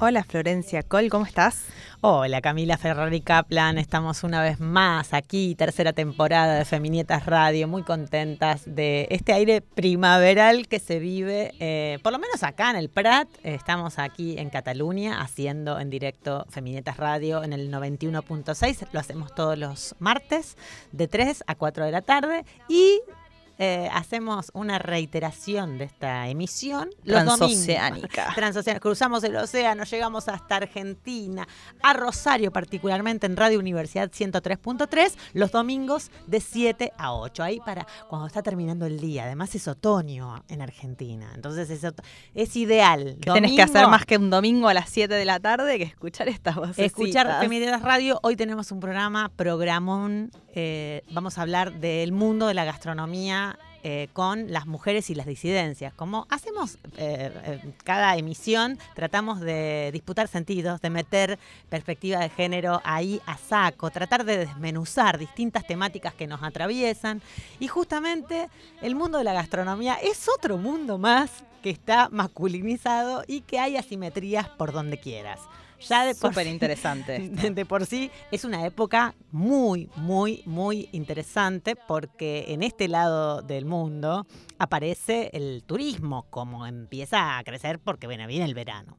Hola Florencia Col, ¿cómo estás? Hola Camila Ferrari Kaplan, estamos una vez más aquí, tercera temporada de Feminietas Radio, muy contentas de este aire primaveral que se vive, eh, por lo menos acá en el Prat, estamos aquí en Cataluña haciendo en directo Feminietas Radio en el 91.6, lo hacemos todos los martes de 3 a 4 de la tarde y eh, hacemos una reiteración de esta emisión los Transoceánica. domingos. Transoceánica. Cruzamos el océano, llegamos hasta Argentina, a Rosario particularmente en Radio Universidad 103.3, los domingos de 7 a 8. Ahí para cuando está terminando el día. Además es otoño en Argentina. Entonces es, ideal. Que tenés que hacer más que un domingo a las 7 de la tarde que escuchar estas voces. Escuchar Feminitas Radio. Hoy tenemos un programa, programón. Eh, vamos a hablar del mundo de la gastronomía eh, con las mujeres y las disidencias. Como hacemos eh, cada emisión, tratamos de disputar sentidos, de meter perspectiva de género ahí a saco, tratar de desmenuzar distintas temáticas que nos atraviesan. Y justamente el mundo de la gastronomía es otro mundo más que está masculinizado y que hay asimetrías por donde quieras. Ya de por Súper interesante. de, de por sí es una época muy, muy, muy interesante porque en este lado del mundo aparece el turismo como empieza a crecer porque bueno, viene el verano.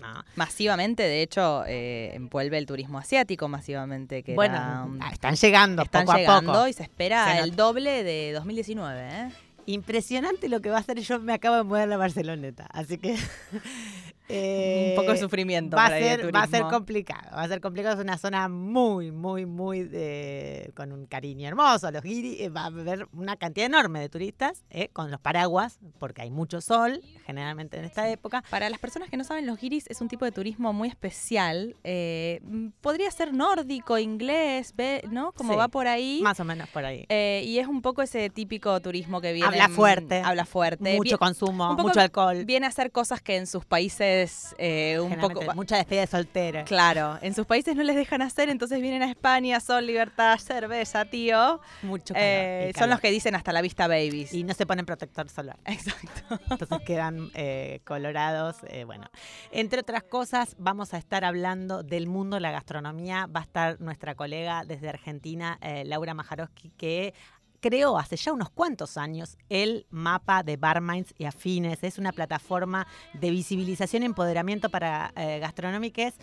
¿no? Masivamente, de hecho, eh, envuelve el turismo asiático masivamente. Que Bueno, era un- ah, están llegando están poco llegando a poco. y se espera Se el doble de 2019. ¿eh? Impresionante lo que va a hacer. Yo me acabo de mudar a Barceloneta, así que... eh, un poco de sufrimiento va a, para ser, va a ser complicado, va a ser complicado, es una zona muy, muy, muy de- con un cariño hermoso, los guiris, eh, va a haber una cantidad enorme de turistas eh, con los paraguas, porque hay mucho sol, generalmente en esta época. Para las personas que no saben, los guiris es un tipo de turismo muy especial. eh, mm, podría ser nórdico, inglés, ¿no? Como Sí, va por ahí. Más o menos por ahí. Eh, y es un poco ese típico turismo que viene. Habla fuerte. Habla fuerte. mucho consumo, mucho alcohol, Viene a hacer cosas que en sus países eh, un poco. mucha despedida de soltera. Claro, en sus países no les dejan hacer, entonces vienen a España, sol, libertad, cerveza, tío. Mucho calor, Eh, y son calor. los que dicen hasta la vista babies. Y no se ponen protector solar. Exacto. Entonces quedan eh, colorados. bueno, entre otras cosas, vamos a estar hablando del mundo de la gastronomía. Va a estar nuestra colega desde Argentina, Laura Majarowski, que creó hace ya unos cuantos años el mapa de Barminds y Afines. Es una plataforma de visibilización y empoderamiento para eh, gastronómicas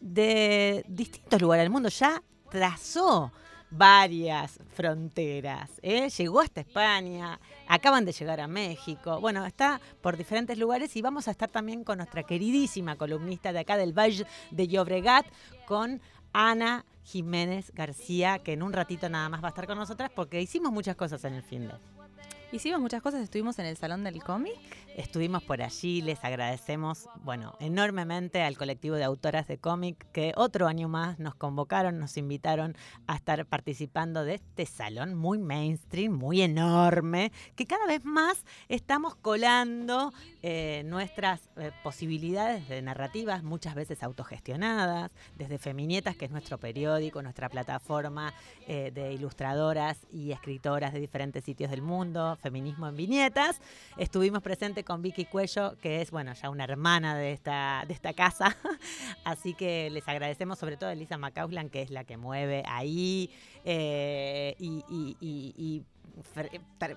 de distintos lugares del mundo. Ya trazó varias fronteras. ¿eh? Llegó hasta España, acaban de llegar a México. Bueno, está por diferentes lugares y vamos a estar también con nuestra queridísima columnista de acá del Valle de Llobregat, con Ana Jiménez García, que en un ratito nada más va a estar con nosotras porque hicimos muchas cosas en el fin de. Hicimos muchas cosas, estuvimos en el Salón del Cómic. Estuvimos por allí, les agradecemos, bueno, enormemente al colectivo de autoras de cómic que otro año más nos convocaron, nos invitaron a estar participando de este salón muy mainstream, muy enorme, que cada vez más estamos colando eh, nuestras eh, posibilidades de narrativas, muchas veces autogestionadas, desde Feminietas, que es nuestro periódico, nuestra plataforma eh, de ilustradoras y escritoras de diferentes sitios del mundo, Feminismo en Viñetas. Estuvimos presentes con Vicky Cuello, que es, bueno, ya una hermana de esta, de esta casa. Así que les agradecemos sobre todo a Elisa Macauslan, que es la que mueve ahí y, y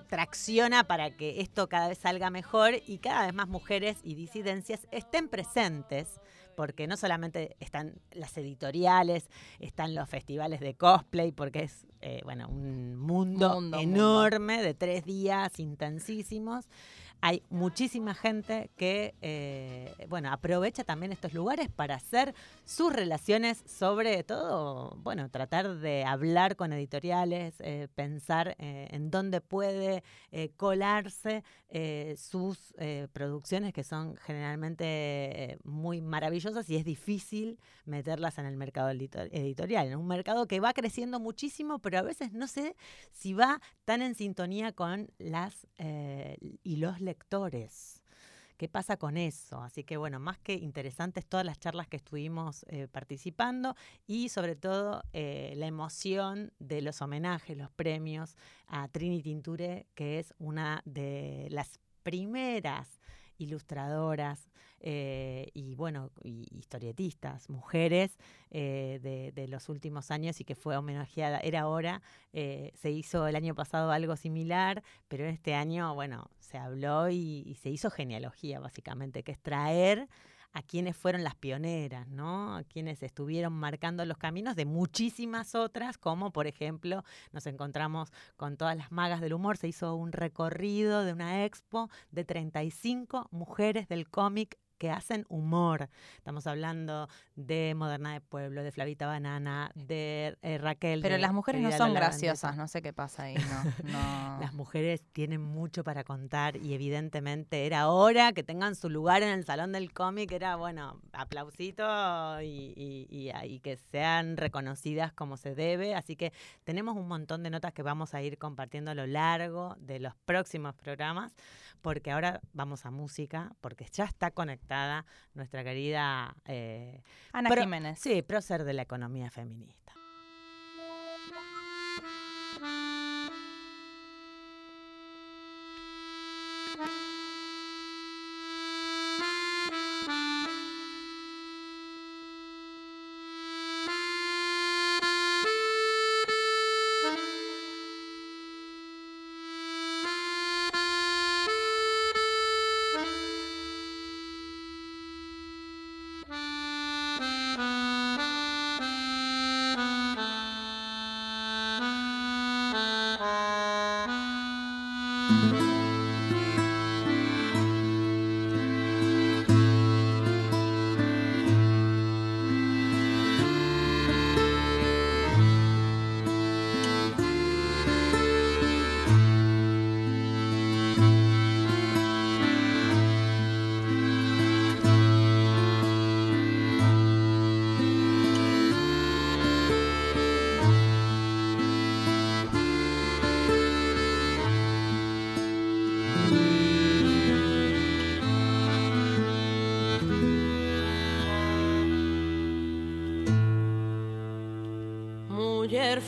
tracciona para que esto cada vez salga mejor y cada vez más mujeres y disidencias estén presentes porque no solamente están las editoriales, están los festivales de cosplay, porque es eh, bueno un mundo, enorme de tres días intensísimos hay muchísima gente que, eh, bueno, aprovecha también estos lugares para hacer sus relaciones, sobre todo, bueno, tratar de hablar con editoriales, eh, pensar eh, en dónde puede colarse sus producciones que son generalmente muy maravillosas y es difícil meterlas en el mercado editorial, en un mercado que va creciendo muchísimo, pero a veces no sé si va tan en sintonía con las y los lectores lectores. ¿Qué pasa con eso? Así que bueno, más que interesantes todas las charlas que estuvimos eh, participando y sobre todo eh, la emoción de los homenajes, los premios a Trini Tinture, que es una de las primeras ilustradoras eh, y bueno, historietistas, mujeres eh, de, los últimos años y que fue homenajeada. Era ahora, eh, se hizo el año pasado algo similar, pero este año, bueno, se habló y, y se hizo genealogía básicamente, que es traer a quienes fueron las pioneras, ¿no? A quienes estuvieron marcando los caminos de muchísimas otras, como por ejemplo nos encontramos con todas las magas del humor, se hizo un recorrido de una expo de 35 mujeres del cómic que hacen humor. Estamos hablando de Moderna de Pueblo, de Flavita Banana, de eh, Raquel. Pero las mujeres no son graciosas, no sé qué pasa ahí. No, Las mujeres tienen mucho para contar y evidentemente era hora que tengan su lugar en el salón del cómic, era bueno, aplausito y, y que sean reconocidas como se debe. Así que tenemos un montón de notas que vamos a ir compartiendo a lo largo de los próximos programas porque ahora vamos a música, porque ya está conectada nuestra querida eh, Ana Jiménez. Sí, prócer de la economía feminista.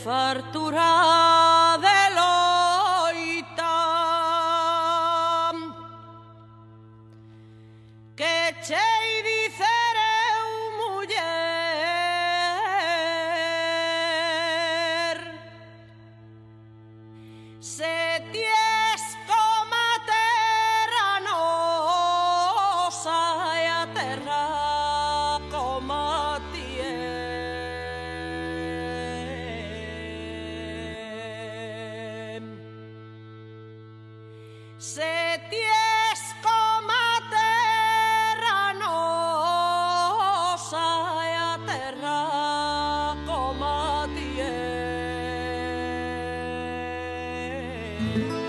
farturà Thank you.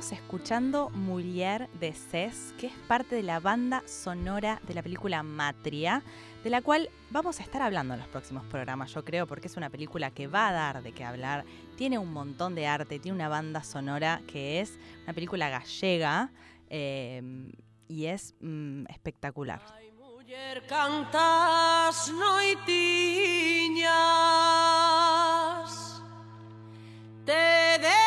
Escuchando Murier de Cés, que es parte de la banda sonora de la película Matria, de la cual vamos a estar hablando en los próximos programas, yo creo, porque es una película que va a dar de qué hablar, tiene un montón de arte, tiene una banda sonora que es una película gallega eh, y es mm, espectacular. Cantas noitiñas Te deitaches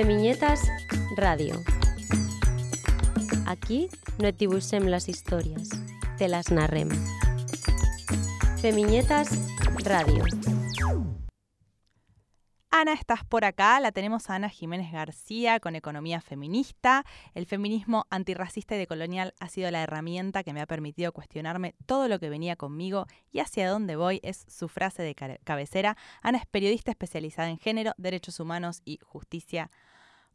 Femiñetas Radio. Aquí no et dibuixem les històries, te les narrem. Femiñetas Radio. Ana, estás por acá, la tenemos a Ana Jiménez García con Economía Feminista. El feminismo antirracista y decolonial ha sido la herramienta que me ha permitido cuestionarme todo lo que venía conmigo y hacia dónde voy es su frase de cabecera. Ana es periodista especializada en género, derechos humanos y justicia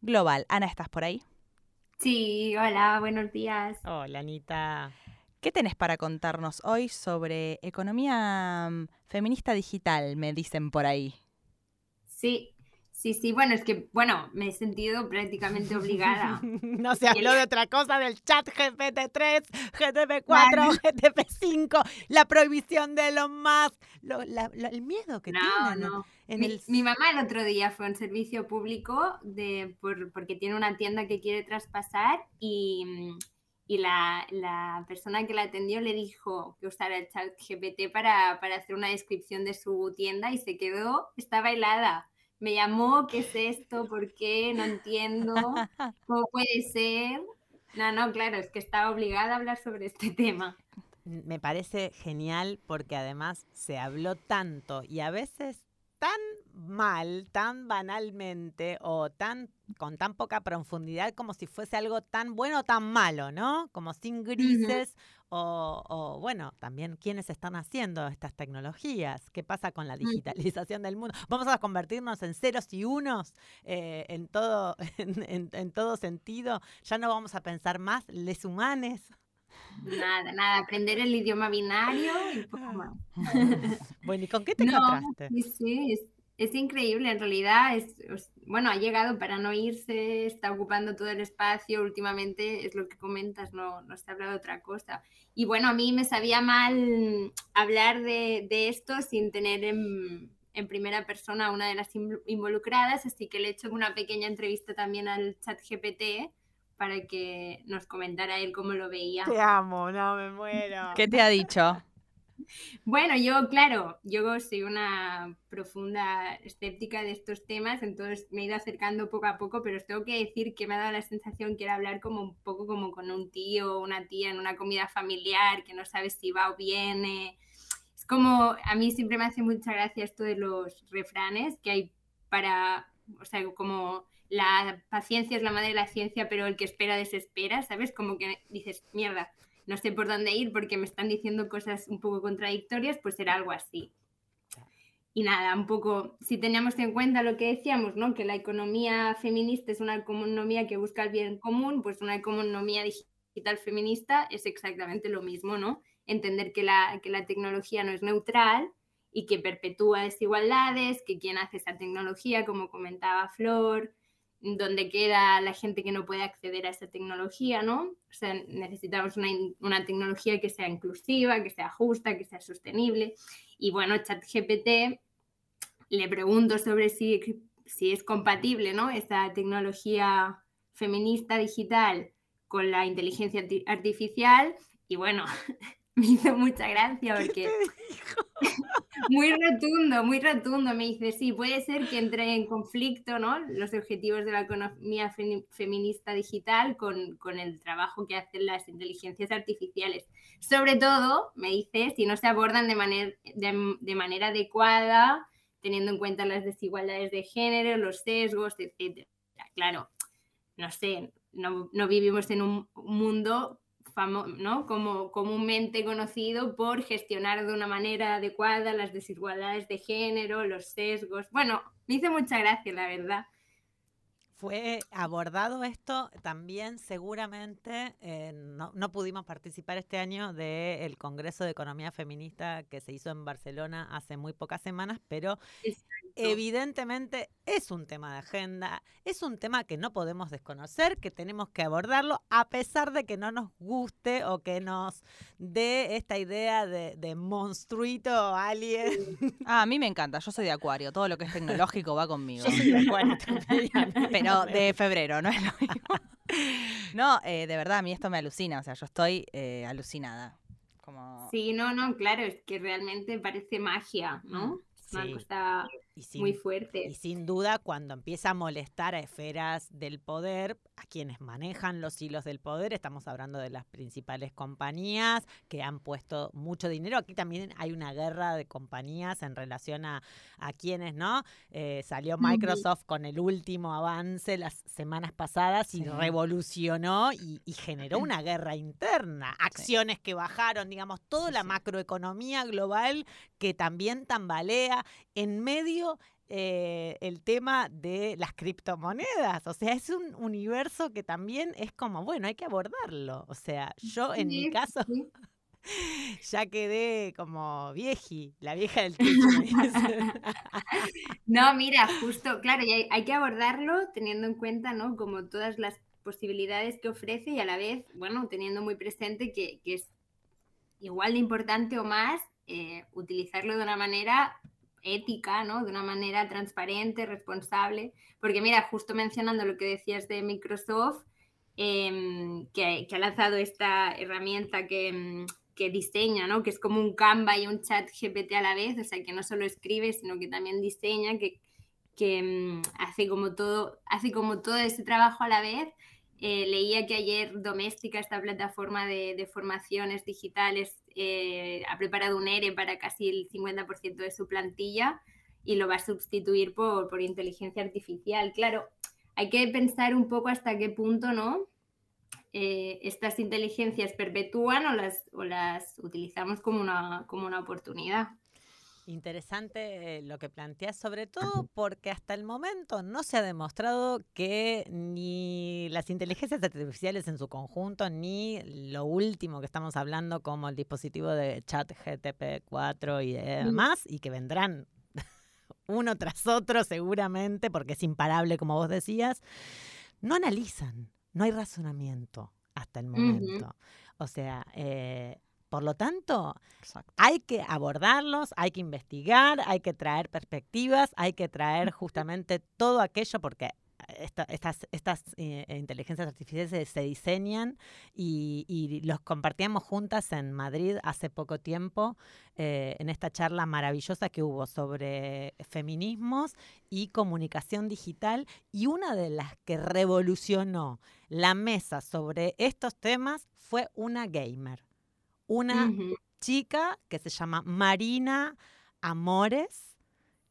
global. Ana, ¿estás por ahí? Sí, hola, buenos días. Hola, Anita. ¿Qué tenés para contarnos hoy sobre economía mm, feminista digital, me dicen por ahí? Sí, sí, sí, bueno, es que, bueno, me he sentido prácticamente obligada. No se habló de otra cosa del chat GPT-3, GTP4, Claro. GTP5, la prohibición de lo más, lo- la- el miedo que No, tienen no. en Mi, el... mi mamá el otro día fue a un servicio público de, por- porque tiene una tienda que quiere traspasar y, y la, la persona que la atendió le dijo que usara el chat GPT para, para hacer una descripción de su tienda y se quedó, estaba helada. Me llamó, ¿qué es esto? ¿Por qué? No entiendo. ¿Cómo puede ser? No, no, claro, es que estaba obligada a hablar sobre este tema. Me parece genial porque además se habló tanto y a veces tan mal, tan banalmente o tan con tan poca profundidad como si fuese algo tan bueno o tan malo, ¿no? Como sin grises o, o, bueno, también quiénes están haciendo estas tecnologías, qué pasa con la digitalización del mundo. Vamos a convertirnos en ceros y unos eh, en, todo, en, en- en todo sentido. Ya no vamos a pensar más les humanes. Nada, nada, aprender el idioma binario y poco más. Bueno, ¿y con qué te No, encontraste? Sí, sí, es, increíble, en realidad es, es- bueno, ha llegado para no irse, está ocupando todo el espacio, últimamente es lo que comentas, no, no se habla de otra cosa. Y bueno, a mí me sabía mal hablar de, de esto sin tener en, en primera persona a una de las inv- involucradas, así que le he hecho una pequeña entrevista también al chat GPT para que nos comentara él cómo lo veía. Te amo, no me muero. ¿Qué te ha dicho? Bueno, yo, claro, yo soy una profunda escéptica de estos temas, entonces me he ido acercando poco a poco, pero os tengo que decir que me ha dado la sensación que era hablar como un poco como con un tío o una tía en una comida familiar, que no sabes si va o viene. Es como, a mí siempre me hace mucha gracia esto de los refranes que hay para, o sea, como la paciencia es la madre de la ciencia, pero el que espera desespera, ¿sabes? Como que dices, mierda, no sé por dónde ir porque me están diciendo cosas un poco contradictorias, pues era algo así. Y nada, un poco, si teníamos en cuenta lo que decíamos, ¿no? Que la economía feminista es una economía que busca el bien común, pues una economía digital feminista es exactamente lo mismo, ¿no? Entender que la, que la tecnología no es neutral y que perpetúa desigualdades, que quien hace esa tecnología, como comentaba Flor, donde queda la gente que no puede acceder a esa tecnología, ¿no? O sea, necesitamos una, una tecnología que sea inclusiva, que sea justa, que sea sostenible. Y bueno, ChatGPT le pregunto sobre si, si es compatible, ¿no? Esta tecnología feminista digital con la inteligencia arti- artificial. Y bueno, me hizo mucha gracia porque muy rotundo, muy rotundo. Me dice, sí, puede ser que entre en conflicto ¿no? los objetivos de la economía feminista digital con, con, el trabajo que hacen las inteligencias artificiales. Sobre todo, me dice, si no se abordan de, manera de, de manera adecuada, teniendo en cuenta las desigualdades de género, los sesgos, etc. Claro, no sé, no, no vivimos en un mundo ¿no? como comúnmente conocido por gestionar de una manera adecuada las desigualdades de género, los sesgos. Bueno, me hizo mucha gracia, la verdad. Fue abordado esto también seguramente, eh, no, no, pudimos participar este año del Congreso de Economía Feminista que se hizo en Barcelona hace muy pocas semanas, pero evidentemente es un tema de agenda, es un tema que no podemos desconocer, que tenemos que abordarlo, a pesar de que no nos guste o que nos dé esta idea de, monstruito alien. Ah, a mí me encanta, yo soy de Acuario, todo lo que es tecnológico va conmigo. Yo soy de Acuario Pero de febrero, ¿no es lo mismo? No, eh, de verdad, a mí esto me alucina, o sea, yo estoy eh, alucinada. Como... Sí, no, no, claro, es que realmente parece magia, ¿no? Mm. Es muy fuerte. Y sin duda, cuando empieza a molestar a esferas del poder, a quienes manejan los hilos del poder, estamos hablando de las principales compañías que han puesto mucho dinero. Aquí también hay una guerra de compañías en relación a, a quienes, ¿no? Eh, salió Microsoft con el último avance las semanas pasadas y revolucionó y, generó una guerra interna. Acciones que bajaron, digamos, toda la macroeconomía global que también tambalea en medio eh, el tema de las criptomonedas. O sea, es un universo que también es como, bueno, hay que abordarlo. O sea, yo en mi caso ya quedé como vieji, la vieja del techo. no, mira, justo, claro, y hay, que abordarlo teniendo en cuenta, ¿no? Como todas las posibilidades que ofrece y a la vez, bueno, teniendo muy presente que, es igual de importante o más eh, utilizarlo de una manera ética, ¿no? De una manera transparente, responsable. Porque mira, justo mencionando lo que decías de Microsoft, em, que, ha lanzado esta herramienta que, em, que, diseña, ¿no? Que es como un Canva y un chat GPT a la vez, o sea, que no solo escribe, sino que también diseña, que, que em, hace, como todo, hace como todo ese trabajo a la vez. Eh, leía que ayer Doméstica, esta plataforma de, de formaciones digitales, eh, ha preparado un ERE para casi el 50% de su plantilla y lo va a sustituir por, por, inteligencia artificial. Claro, hay que pensar un poco hasta qué punto, ¿no? Eh, estas inteligencias perpetúan o las, o las utilizamos como una, como una oportunidad. Interesante eh, lo que planteas, sobre todo porque hasta el momento no se ha demostrado que ni las inteligencias artificiales en su conjunto, ni lo último que estamos hablando como el dispositivo de chat GTP4 y demás, y que vendrán uno tras otro seguramente, porque es imparable como vos decías, no analizan, no hay razonamiento hasta el momento. O sea, eh, por lo tanto, hay que abordarlos, hay que investigar, hay que traer perspectivas, hay que traer justamente todo aquello porque estas, estas eh, inteligencias artificiales se, diseñan y, los compartíamos juntas en Madrid hace poco tiempo eh, en esta charla maravillosa que hubo sobre feminismos y comunicación digital. Y una de las que revolucionó la mesa sobre estos temas fue una gamer una chica que se llama Marina Amores,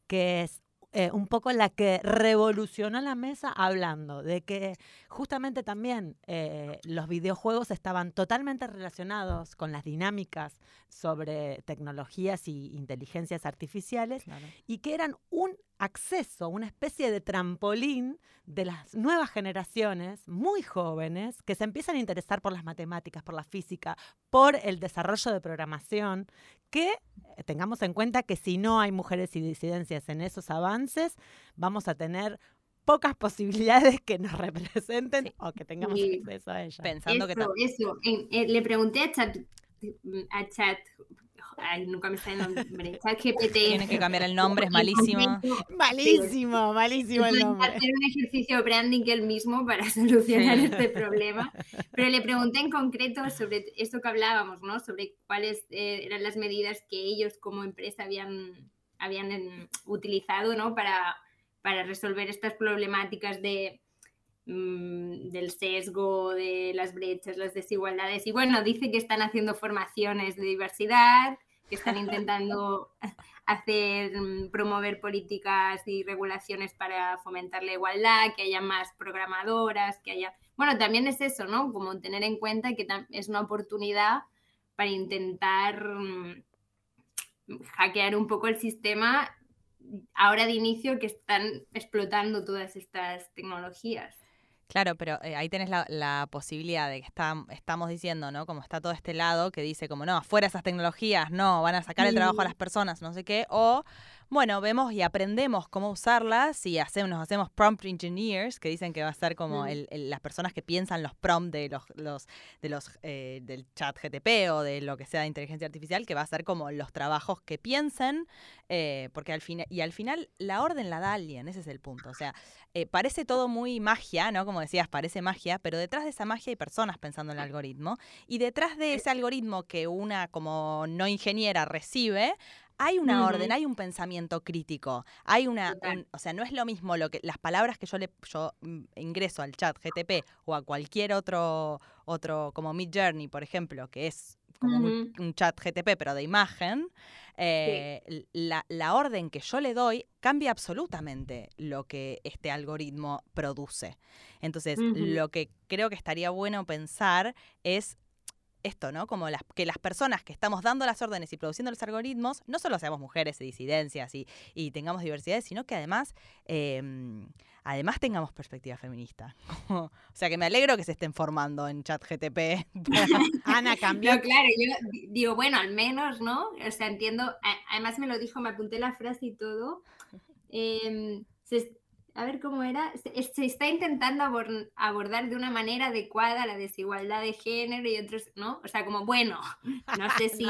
que es eh, un poco la que revolucionó la mesa hablando de que justamente también eh, los videojuegos estaban totalmente relacionados con las dinámicas sobre tecnologías y inteligencias artificiales y que eran un acceso, una especie de trampolín de las nuevas generaciones muy jóvenes que se empiezan a interesar por las matemáticas, por la física, por el desarrollo de programación, que eh, tengamos en cuenta que si no hay mujeres y disidencias en esos avances, vamos a tener pocas posibilidades que nos representen o que tengamos acceso a ellas. Pensando eso, que eso. Eh, le pregunté a Chat, a Chat ay, nunca me sale el nombre, ChatGPT. Tienen que cambiar el nombre, es malísimo. Malísimo, malísimo el nombre. hacer un ejercicio de branding él mismo para solucionar Sí. este problema. Pero le pregunté en concreto sobre esto que hablábamos, ¿no? Sobre cuáles eh, eran las medidas que ellos como empresa habían, habían em, utilizado, ¿no? Para, para resolver estas problemáticas de mm, del sesgo, de las brechas, las desigualdades. Y bueno, dice que están haciendo formaciones de diversidad, que están intentando hacer, mm, promover políticas y regulaciones para fomentar la igualdad, que haya más programadoras, que haya... Bueno, también es eso, ¿no? Como tener en cuenta que es una oportunidad para intentar mm, hackear un poco el sistema ahora de inicio que están explotando todas estas tecnologías. Claro, pero eh, ahí tenés la, la posibilidad de que está- estamos diciendo, ¿no? Como está todo este lado que dice como, no, fuera esas tecnologías, no, van a sacar el trabajo a las personas, no sé qué, o, bueno, vemos y aprendemos cómo usarlas y hacemos, nos hacemos prompt engineers, que dicen que va a ser como Mm. el- el- las personas que piensan los prompts de los, los, de los eh, del chat GTP o de lo que sea de inteligencia artificial, que va a ser como los trabajos que piensen, eh, porque al final, y al final la orden la da alguien, ese es el punto, o sea, eh, parece todo muy magia, ¿no? Como decías, parece magia, pero detrás de esa magia hay personas pensando en el algoritmo. Y detrás de ese algoritmo que una como no ingeniera recibe, hay una orden, hay un pensamiento crítico, hay una, un- o sea, no es lo mismo lo que las palabras que yo le yo mm, ingreso al chat GTP o a cualquier otro otro como Mid Journey, por ejemplo, que es como un, chat GTP pero de imagen, eh, l- la, la orden que yo le doy cambia absolutamente lo que este algoritmo produce. Entonces, lo que creo que estaría bueno pensar es esto, ¿no? Como las, que las personas que estamos dando las órdenes y produciendo los algoritmos, no solo seamos mujeres y disidencias y, y tengamos diversidad, sino que además, eh, además tengamos perspectiva feminista. o sea, que me alegro que se estén formando en chat GTP. Ana cambió. No, claro, yo di- digo, bueno, al menos, ¿no? O sea, entiendo, además me lo dijo, me apunté la frase y todo. Em, se a ver cómo era, se, es- se está intentando abor- abordar de una manera adecuada la desigualdad de género y otros, ¿no? O sea, como, bueno, no sé si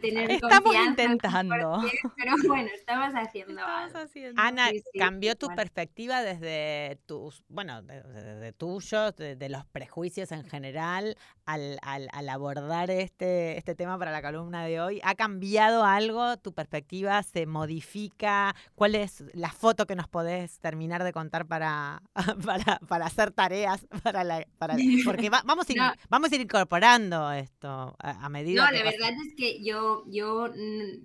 tener Estamos confianza, intentando. pero bueno, estamos haciendo algo. Ana, Sí, sí, cambió sí, tu bueno. perspectiva desde tus, bueno, de, de- de tuyos, de, de los prejuicios en general, al, al- al abordar este, este tema para la columna de hoy. ¿Ha cambiado algo? ¿Tu perspectiva se modifica? ¿Cuál es la foto que nos podés terminar de contar para, para, para hacer tareas? Para la, para, porque va- vamos, a ir, No. vamos a ir incorporando esto a, a medida No, que la pasa- verdad es que yo, yo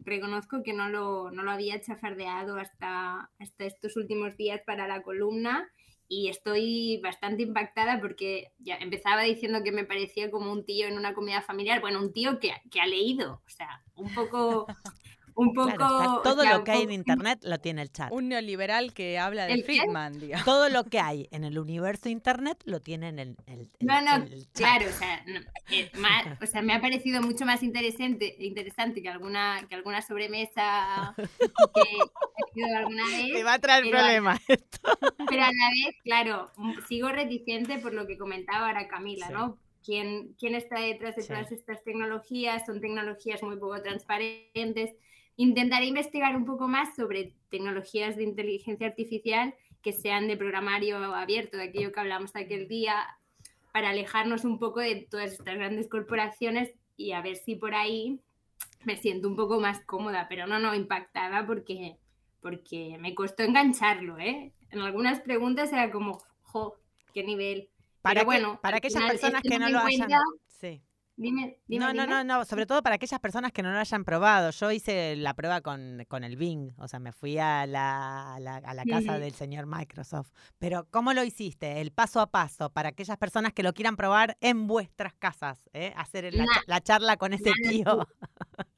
reconozco que no lo, no lo había chafardeado hasta, hasta estos últimos días para la columna y estoy bastante impactada porque ya empezaba diciendo que me parecía como un tío en una comida familiar, bueno, un tío que, que ha leído, o sea, un poco... Un poco Claro, o todo sea, lo que hay en internet lo tiene el chat. Un neoliberal que habla de. Friedman, digamos. Todo lo que hay en el universo internet lo tiene en el, el- el- No, no, el chat. claro, o sea, no, eh, ma- o sea, me ha parecido mucho más interesante, interesante que alguna, que alguna sobremesa que he sido alguna vez. Te va a traer problemas esto. Pero a la vez, claro, m- sigo reticente por lo que comentaba ahora Camila, Sí. ¿no? ¿Quién, ¿Quién está detrás de Sí. todas estas tecnologías? Son tecnologías muy poco transparentes. Intentaré investigar un poco más sobre tecnologías de inteligencia artificial que sean de programario abierto, de aquello que hablamos aquel día, para alejarnos un poco de todas estas grandes corporaciones y a ver si por ahí me siento un poco más cómoda, pero no, no, impactada porque, porque me costó engancharlo, ¿eh? En algunas preguntas era como, jo, qué nivel. Para, Pero que- bueno, para aquellas personas que no lo hayan... Sí. Dime, dime, No, no, dime. no, no, sobre todo para aquellas personas que no lo hayan probado. Yo hice la prueba con, con el Bing, o sea, me fui a la, a la, a la casa del señor Microsoft. Pero, ¿cómo lo hiciste? El paso a paso, para aquellas personas que lo quieran probar en vuestras casas, ¿eh? Hacer la, charla con ese tío.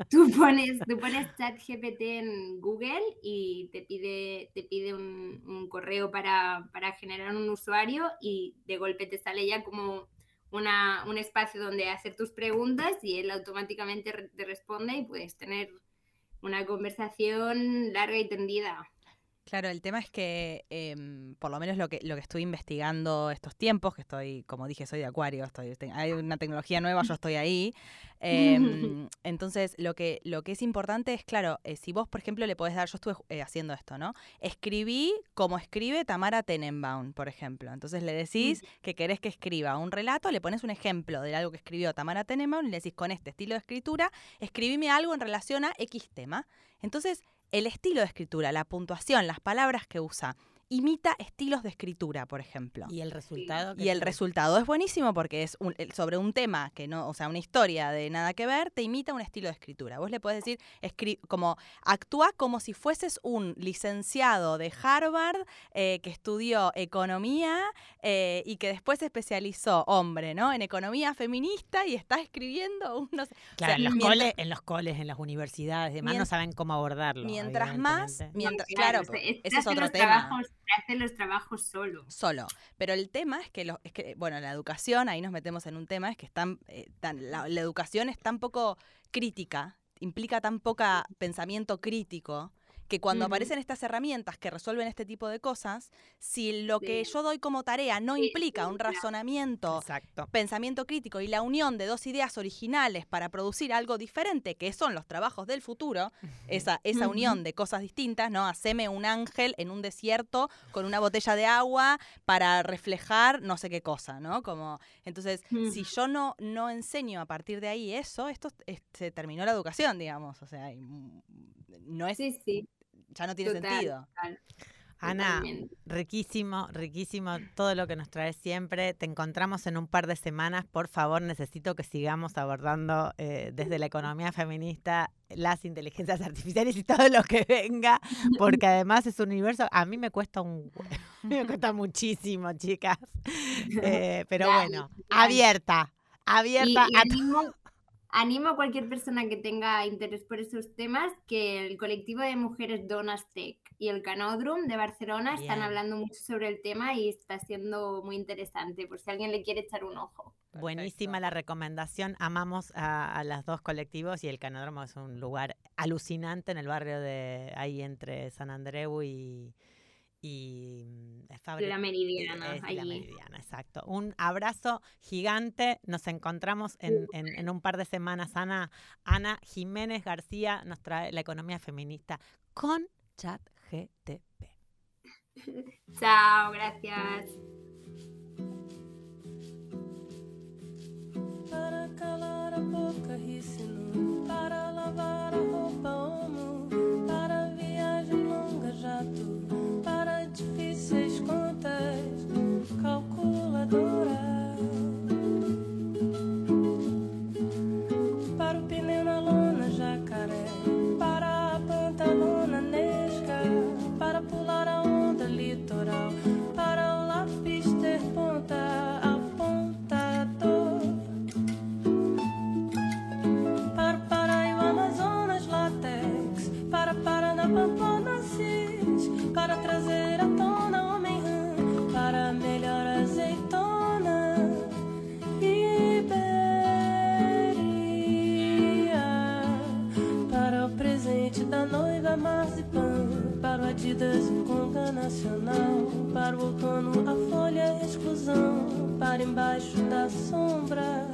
Tú pones, tú pones ChatGPT en Google y te pide, te pide un, un correo para, para generar un usuario y de golpe te sale ya como una, un espacio donde hacer tus preguntas y él automáticamente te responde y puedes tener una conversación larga y tendida. Claro, el tema es que, em, por lo menos lo que, lo que estoy investigando estos tiempos, que estoy, como dije, soy de Acuario, estoy, te- hay una tecnología nueva, yo estoy ahí. em, entonces, lo que, lo que es importante es, claro, eh, si vos, por ejemplo, le podés dar, yo estuve eh, haciendo esto, ¿no? Escribí como escribe Tamara Tenenbaum, por ejemplo. Entonces le decís que querés que escriba un relato, le pones un ejemplo de algo que escribió Tamara Tenenbaum y le decís, con este estilo de escritura, escribime algo en relación a X tema. Entonces, el estilo de escritura, la puntuación, las palabras que usa, imita estilos de escritura, por ejemplo. Y el resultado. Y el resultado es buenísimo porque es un- el- sobre un tema que no, o sea, una historia de nada que ver, te imita un estilo de escritura. Vos le podés decir, escri como actúa como si fueses un licenciado de Harvard eh, que estudió economía eh, y que después se especializó, hombre, ¿no? En economía feminista y está escribiendo un, no sé, o Claro, sea, en, los mientras- coles, en los coles, en las universidades, demás, no saben cómo abordarlo. Mientras más, mientras, No, claro, se- se ese es otro tema. Trabajos, se hacen los trabajos solo. solo. Pero el tema es que, los, es que bueno, la educación, ahí nos metemos en un tema, es que están, eh, tan- la, la educación es tan poco crítica, implica tan poca pensamiento crítico, que cuando aparecen estas herramientas que resuelven este tipo de cosas, si lo que yo doy como tarea no Sí, implica un razonamiento Exacto. pensamiento crítico y la unión de dos ideas originales para producir algo diferente, que son los trabajos del futuro, esa, esa unión de cosas distintas, ¿no? Haceme un ángel en un desierto con una botella de agua para reflejar no sé qué cosa, ¿no? Como, entonces, si Ujú. yo no, no enseño a partir de ahí eso, esto es- se terminó la educación, digamos. O sea, y, mm, no es, Sí, sí. Ya no tiene total, sentido. total, Ana, riquísimo, riquísimo todo lo que nos traes siempre. Te encontramos en un par de semanas. Por favor, necesito que sigamos abordando eh, desde la economía feminista las inteligencias artificiales y todo lo que venga, porque además es un universo. A mí me cuesta un, me cuesta muchísimo, chicas. Eh, pero bueno, abierta, Y, abierta y a animo, animo a cualquier persona que tenga interés por esos temas que el colectivo de mujeres Donas Tech y el Canodrum de Barcelona están hablando mucho sobre el tema y está siendo muy interesante por si alguien le quiere echar un ojo. Buenísima Perfecto. la recomendación. Amamos a, a las dos colectivos y el Canódromo es un lugar alucinante en el barrio de ahí entre San Andreu y, y mm, es Fabri- La Meridiana, es la allí. Meridiana, exacto. Un abrazo gigante. Nos encontramos en, en- en un par de semanas. Ana, Ana Jiménez García nos trae la economía feminista con ChatGTP. Chao, gracias. Para calar a boca, rícino. Para lavar a roupa, Oh. Nacional. Para o outono a folha exclusão. Para embaixo da sombra.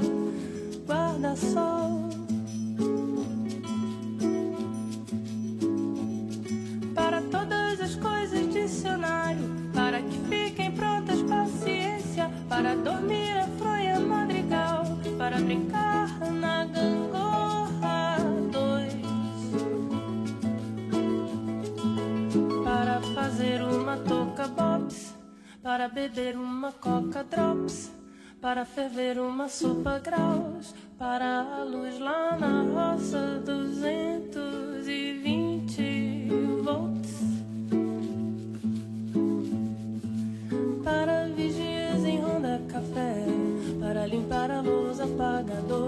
Guarda-sol para ferver uma sopa graus, para a luz lá na roça, 220 volts. Para vigias em ronda café, para limpar a luz apagador,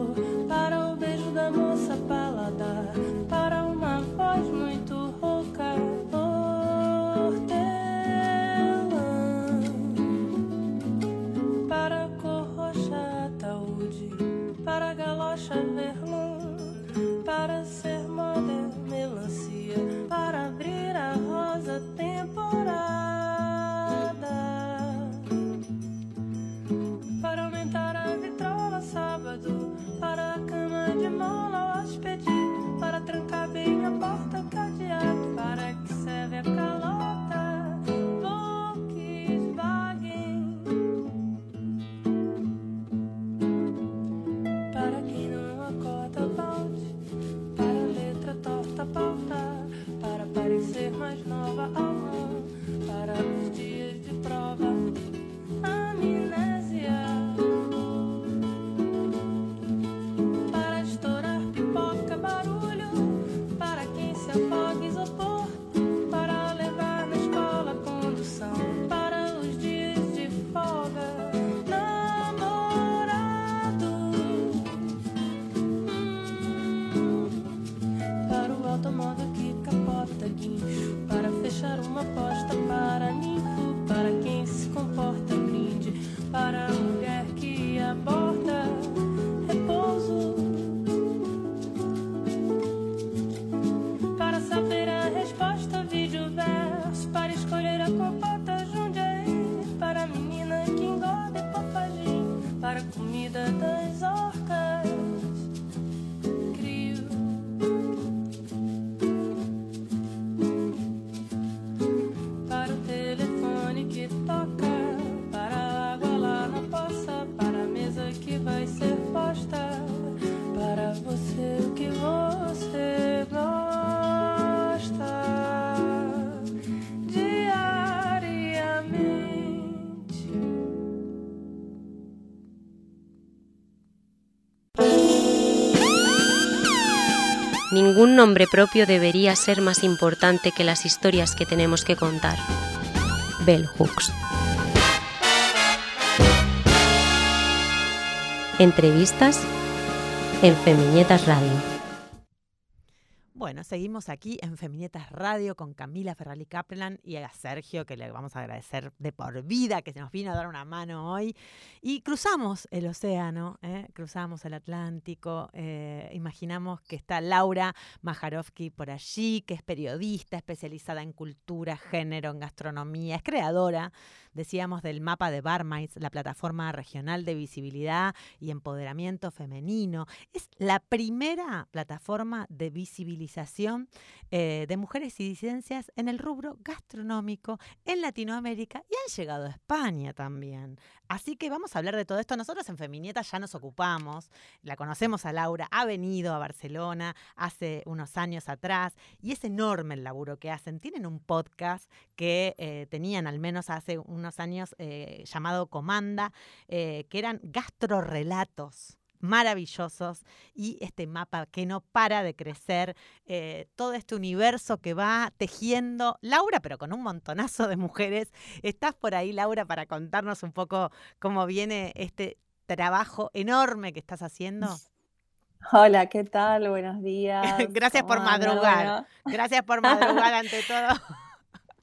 Ningún nombre propio debería ser más importante que las historias que tenemos que contar. Bell Hooks. Entrevistas en Femiñetas Radio. Seguimos aquí en Feminietas Radio con Camila Ferrali Kaplan y a Sergio, que le vamos a agradecer de por vida que se nos vino a dar una mano hoy. Y cruzamos el océano, ¿eh? cruzamos el Atlántico. eh, imaginamos que está Laura Majarovsky por allí, que es periodista especializada en cultura, género, en gastronomía, es creadora, decíamos, del mapa de Barmaids, la plataforma regional de visibilidad y empoderamiento femenino. Es la primera plataforma de visibilización eh, de mujeres y disidencias en el rubro gastronómico en Latinoamérica y han llegado a España también. Así que vamos a hablar de todo esto. Nosotros en Feminieta ya nos ocupamos, la conocemos a Laura, ha venido a Barcelona hace unos años atrás y es enorme el laburo que hacen. Tienen un podcast que eh, tenían al menos hace unos años eh, llamado Comanda, que eran gastrorelatos maravillosos y este mapa que no para de crecer, eh, todo este universo que va tejiendo Laura, pero con un montonazo de mujeres. ¿Estás por ahí, Laura, para contarnos un poco cómo viene este trabajo enorme que estás haciendo? Hola, ¿qué tal? Buenos días. Gracias por madrugar. Bueno, Gracias por madrugar ante todo.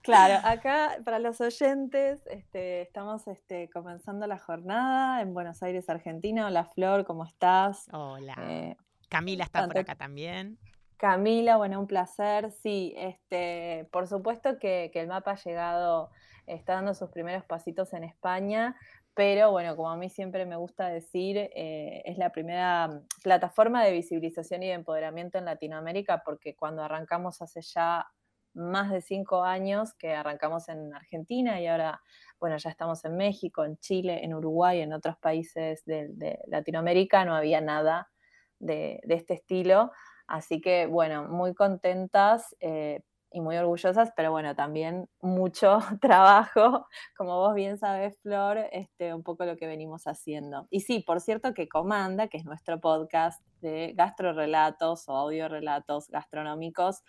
Claro, acá para los oyentes este, estamos este, comenzando la jornada en Buenos Aires, Argentina. Hola, Flor, ¿cómo estás? Hola. Eh, Camila está por acá también. Camila, bueno, un placer. Sí, este, por supuesto que, que el mapa ha llegado, está dando sus primeros pasitos en España, pero bueno, como a mí siempre me gusta decir, eh, es la primera plataforma de visibilización y de empoderamiento en Latinoamérica, porque cuando arrancamos hace ya más de cinco años, que arrancamos en Argentina y ahora, bueno, ya estamos en México, en Chile, en Uruguay, en otros países de, Latinoamérica, no había nada de, este estilo. Así que, bueno, muy contentas eh, y muy orgullosas, pero bueno, también mucho trabajo, como vos bien sabés, Flor, este, un poco lo que venimos haciendo. Y sí, por cierto que Comanda, que es nuestro podcast de gastrorelatos o audiorelatos gastronómicos,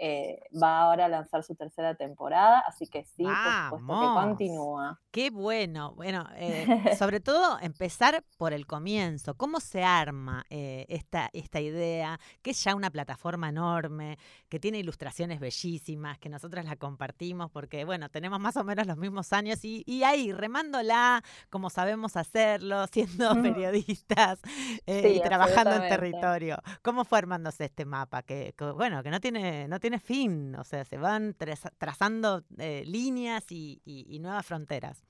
eh, va ahora a lanzar su tercera temporada, así que sí, por supuesto que continúa. Qué bueno. Bueno, eh, sobre todo empezar por el comienzo. ¿Cómo se arma eh, esta, esta idea? Que es ya una plataforma enorme, que tiene ilustraciones bellísimas, que nosotras la compartimos porque, bueno, tenemos más o menos los mismos años y, y ahí, remándola como sabemos hacerlo, siendo periodistas Sí, y trabajando en territorio. ¿Cómo fue armándose este mapa? Que, que, bueno, que no tiene, no tiene fin, o sea, se van traza- trazando eh, líneas y, nuevas fronteras.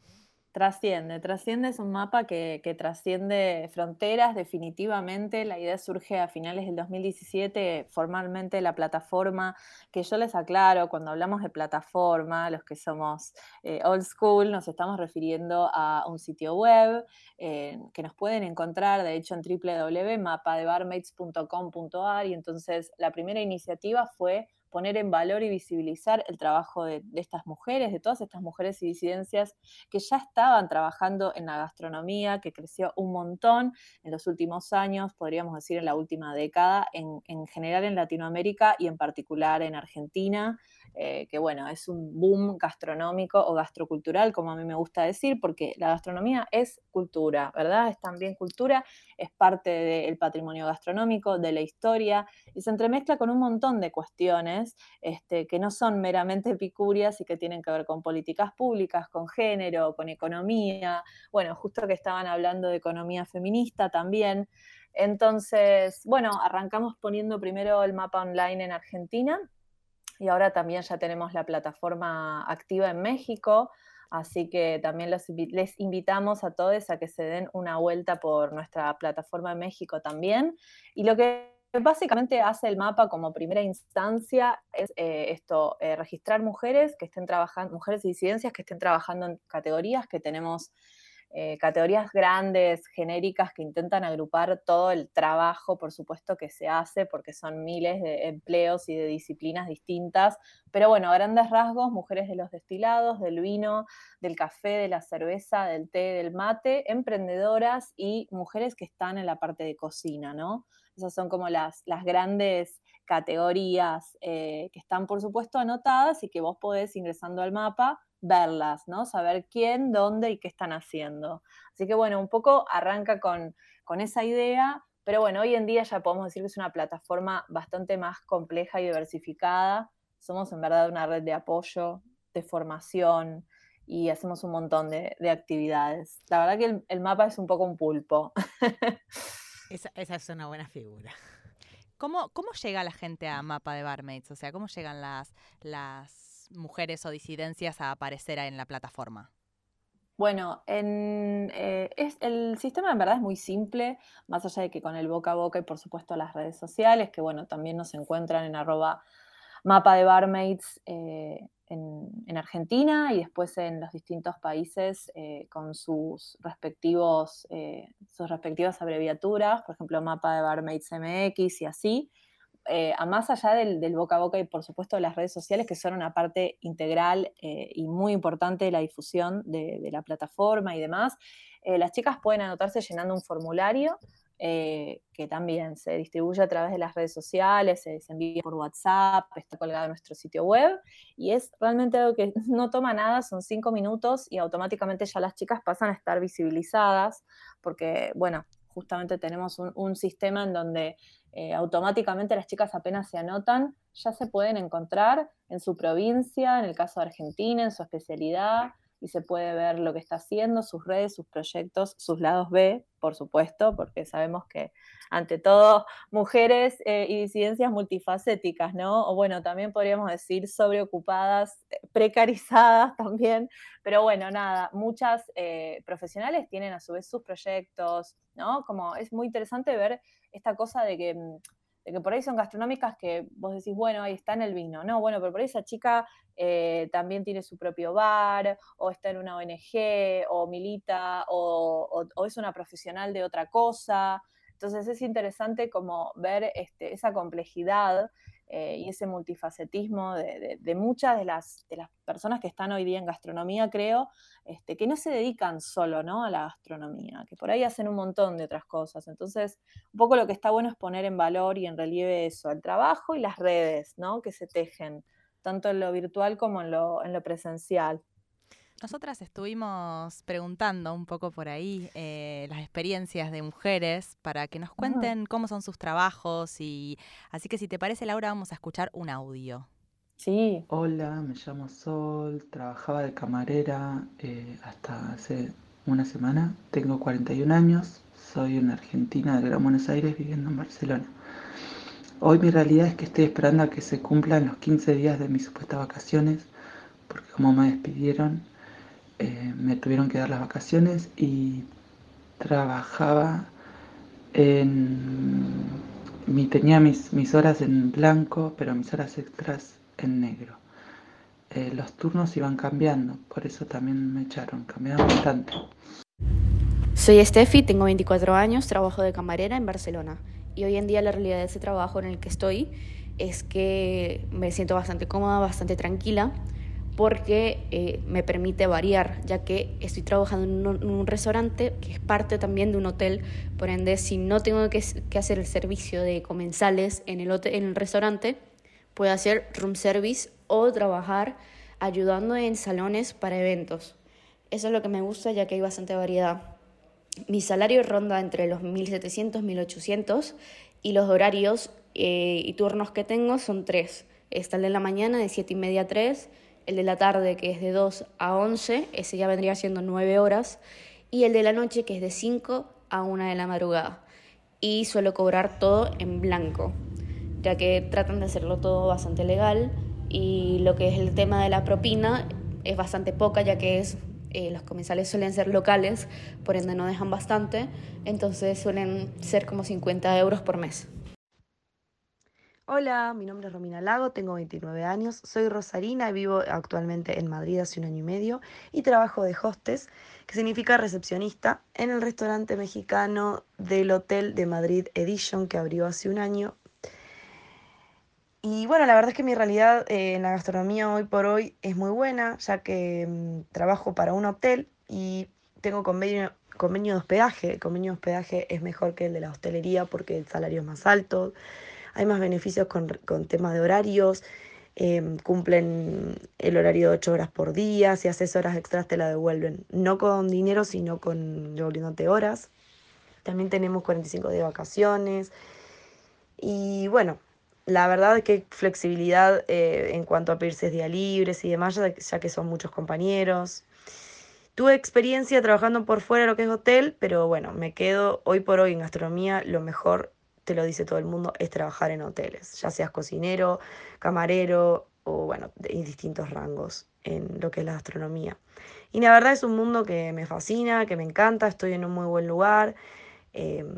Trasciende, trasciende es un mapa que, que trasciende fronteras definitivamente. La idea surge a finales del 2017, formalmente la plataforma, que yo les aclaro, cuando hablamos de plataforma, los que somos eh, old school, nos estamos refiriendo a un sitio web eh, que nos pueden encontrar, de hecho, en www.mapadebarmaids.com.ar y entonces la primera iniciativa fue poner en valor y visibilizar el trabajo de, estas mujeres, de todas estas mujeres y disidencias que ya estaban trabajando en la gastronomía, que creció un montón en los últimos años, podríamos decir en la última década, en general en Latinoamérica y en particular en Argentina, eh, que bueno, es un boom gastronómico o gastrocultural, como a mí me gusta decir, porque la gastronomía es cultura, ¿verdad? Es también cultura, es parte del patrimonio gastronómico, de la historia, y se entremezcla con un montón de cuestiones este, que no son meramente epicúreas y que tienen que ver con políticas públicas, con género, con economía. Bueno, justo que estaban hablando de economía feminista también. Entonces, bueno, arrancamos poniendo primero el mapa online en Argentina y ahora también ya tenemos la plataforma activa en México. Así que también les invitamos a todos a que se den una vuelta por nuestra plataforma en México también. Y lo que básicamente hace el mapa como primera instancia es eh, esto, eh, registrar mujeres que estén trabajando, mujeres y disidencias que estén trabajando en categorías que tenemos. Eh, categorías grandes, genéricas, que intentan agrupar todo el trabajo, por supuesto, que se hace, porque son miles de empleos y de disciplinas distintas. Pero bueno, grandes rasgos, mujeres de los destilados, del vino, del café, de la cerveza, del té, del mate, emprendedoras y mujeres que están en la parte de cocina, ¿no? Esas son como las, las grandes categorías que están, por supuesto, anotadas y que vos podés, ingresando al mapa, verlas, ¿no? Saber quién, dónde y qué están haciendo. Así que bueno, un poco arranca con, con esa idea, pero bueno, hoy en día ya podemos decir que es una plataforma bastante más compleja y diversificada. Somos en verdad una red de apoyo, de formación y hacemos un montón de, actividades. La verdad que el, mapa es un poco un pulpo. esa, es una buena figura. ¿Cómo, ¿Cómo llega la gente a Mapa de Barmaids? O sea, ¿cómo llegan las, las mujeres o disidencias a aparecer en la plataforma? Bueno, eh, es, el sistema en verdad es muy simple, más allá de que con el boca a boca y por supuesto las redes sociales, que bueno, también nos encuentran en arroba mapa de barmaids eh, en, Argentina y después en los distintos países eh, con sus respectivos, sus respectivas abreviaturas, por ejemplo, mapa de barmaids MX y así. Eh, a más allá del, boca a boca y por supuesto de las redes sociales, que son una parte integral eh, y muy importante de la difusión de, la plataforma y demás, eh, las chicas pueden anotarse llenando un formulario que también se distribuye a través de las redes sociales, se, envía por WhatsApp, está colgado en nuestro sitio web y es realmente algo que no toma nada, son cinco minutos y automáticamente ya las chicas pasan a estar visibilizadas porque, bueno, justamente tenemos un sistema en donde eh, automáticamente las chicas apenas se anotan, ya se pueden encontrar en su provincia, en el caso de Argentina, en su especialidad, y se puede ver lo que está haciendo, sus redes, sus proyectos, sus lados B, por supuesto, porque sabemos que ante todo mujeres eh, y disidencias multifacéticas, ¿no? O bueno, también podríamos decir sobreocupadas, eh, precarizadas también, pero bueno, nada, muchas profesionales tienen a su vez sus proyectos, ¿no? Como es muy interesante ver esta cosa de que, mm, que por ahí son gastronómicas que vos decís, bueno, ahí está en el vino, no, bueno, pero por ahí esa chica eh, también tiene su propio bar, o está en una ONG, o milita, o, o es una profesional de otra cosa. Entonces es interesante como ver este, esa complejidad eh, y ese multifacetismo de, muchas de las, de las, personas que están hoy día en gastronomía, creo, este, que no se dedican solo ¿no? a la gastronomía, que por ahí hacen un montón de otras cosas. Entonces, un poco lo que está bueno es poner en valor y en relieve eso, el trabajo y las redes ¿no? que se tejen, tanto en lo virtual como en lo, en lo presencial. Nosotras estuvimos preguntando un poco por ahí eh, las experiencias de mujeres para que nos cuenten cómo son sus trabajos y así que si te parece Laura vamos a escuchar un audio. Sí. Hola, me llamo Sol, trabajaba de camarera eh, hasta hace una semana, tengo 41 años, soy una argentina de Gran Buenos Aires viviendo en Barcelona. Hoy mi realidad es que estoy esperando a que se cumplan los 15 días de mis supuestas vacaciones, porque como me despidieron, eh, me tuvieron que dar las vacaciones y trabajaba en... Mi, tenía mis, mis horas en blanco, pero mis horas extras en negro. Eh, los turnos iban cambiando, por eso también me echaron, cambiaban bastante. Soy Steffi, tengo 24 años, trabajo de camarera en Barcelona y hoy en día la realidad de ese trabajo en el que estoy es que me siento bastante cómoda, bastante tranquila porque eh, me permite variar, ya que estoy trabajando en un, restaurante que es parte también de un hotel, por ende, si no tengo que, hacer el servicio de comensales en el, hotel, en el restaurante, puedo hacer room service o trabajar ayudando en salones para eventos. Eso es lo que me gusta, ya que hay bastante variedad. Mi salario ronda entre los 1.700 1.800 y los horarios eh, y turnos que tengo son tres. Está el de la mañana de 7 y media a 3, el de la tarde que es de 2 a 11, ese ya vendría siendo 9 horas, y el de la noche que es de 5 a 1 de la madrugada. Y suelo cobrar todo en blanco, ya que tratan de hacerlo todo bastante legal y lo que es el tema de la propina es bastante poca, ya que es eh, los comensales suelen ser locales, por ende no dejan bastante, entonces suelen ser como 50 euros por mes. Hola, mi nombre es Romina Lago, tengo 29 años, soy rosarina, vivo actualmente en Madrid hace un año y medio y trabajo de hostes, que significa recepcionista, en el restaurante mexicano del Hotel de Madrid Edition que abrió hace un año. Y bueno, la verdad es que mi realidad eh, en la gastronomía hoy por hoy es muy buena, ya que mm, trabajo para un hotel y tengo convenio, convenio de hospedaje. El convenio de hospedaje es mejor que el de la hostelería porque el salario es más alto hay más beneficios con, con temas de horarios, em, cumplen el horario de 8 horas por día, si haces horas extras te la devuelven, no con dinero, sino con devolviéndote horas. También tenemos 45 de vacaciones. Y bueno, la verdad es que flexibilidad eh, en cuanto a pedirse días libres y demás, ya, ya que son muchos compañeros. Tuve experiencia trabajando por fuera de lo que es hotel, pero bueno, me quedo hoy por hoy en gastronomía. Lo mejor, te lo dice todo el mundo, es trabajar en hoteles, ya seas cocinero, camarero o bueno, de distintos rangos en lo que es la gastronomía. Y la verdad es un mundo que me fascina, que me encanta, estoy en un muy buen lugar. Em,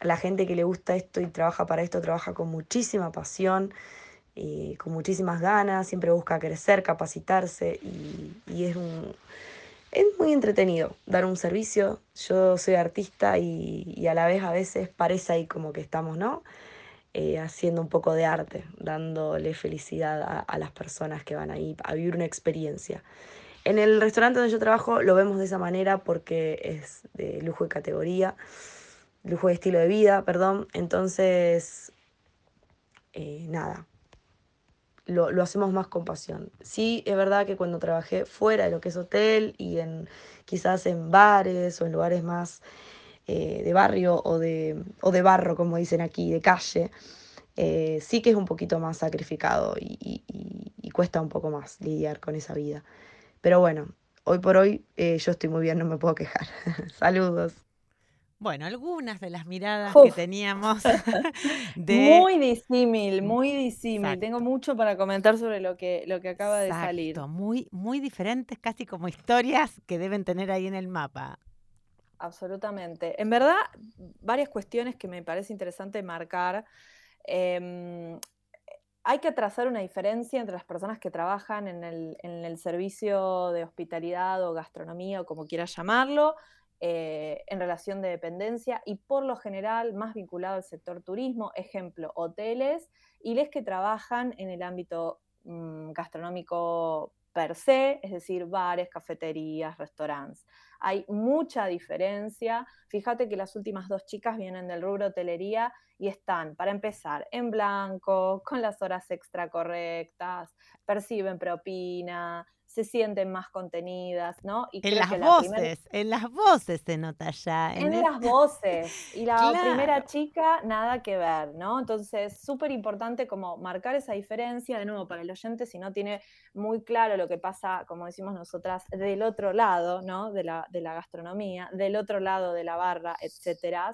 la gente que le gusta esto y trabaja para esto trabaja con muchísima pasión y con muchísimas ganas, siempre busca crecer, capacitarse y, y es un, es muy entretenido dar un servicio. Yo soy artista y, y, a la vez a veces parece ahí como que estamos, ¿no? Eh, haciendo un poco de arte, dándole felicidad a, las personas que van ahí a vivir una experiencia. En el restaurante donde yo trabajo lo vemos de esa manera porque es de lujo y categoría, lujo de estilo de vida, perdón. Entonces, eh, nada, lo, lo, hacemos más con pasión. Sí, es verdad que cuando trabajé fuera de lo que es hotel y en quizás en bares o en lugares más eh, de barrio o de, o de barro, como dicen aquí, de calle, eh, sí que es un poquito más sacrificado y, cuesta un poco más lidiar con esa vida. Pero bueno, hoy por hoy eh, yo estoy muy bien, no me puedo quejar. Saludos. Bueno, algunas de las miradas Uf. que teníamos. De... Muy disímil, muy disímil. Tengo mucho para comentar sobre lo que, lo que acaba Exacto. de salir. Muy, muy diferentes, casi como historias que deben tener ahí en el mapa. Absolutamente. En verdad, varias cuestiones que me parece interesante marcar. Eh, hay que trazar una diferencia entre las personas que trabajan en el, en el servicio de hospitalidad o gastronomía o como quieras llamarlo, eh, en relación de dependencia y por lo general más vinculado al sector turismo, ejemplo, hoteles y les que trabajan en el ámbito mmm, gastronómico per se, es decir, bares, cafeterías, restaurantes. Hay mucha diferencia. Fíjate que las últimas dos chicas vienen del rubro hotelería y están, para empezar, en blanco, con las horas extra correctas, perciben propina, se sienten más contenidas, ¿no? Y en las voces, primer... en las voces se nota ya. En, las voces. Y la claro. primera chica, nada que ver, ¿no? Entonces, súper importante como marcar esa diferencia, de nuevo, para el oyente, si no tiene muy claro lo que pasa, como decimos nosotras, del otro lado, ¿no? De la, de la gastronomía, del otro lado de la barra, etcétera.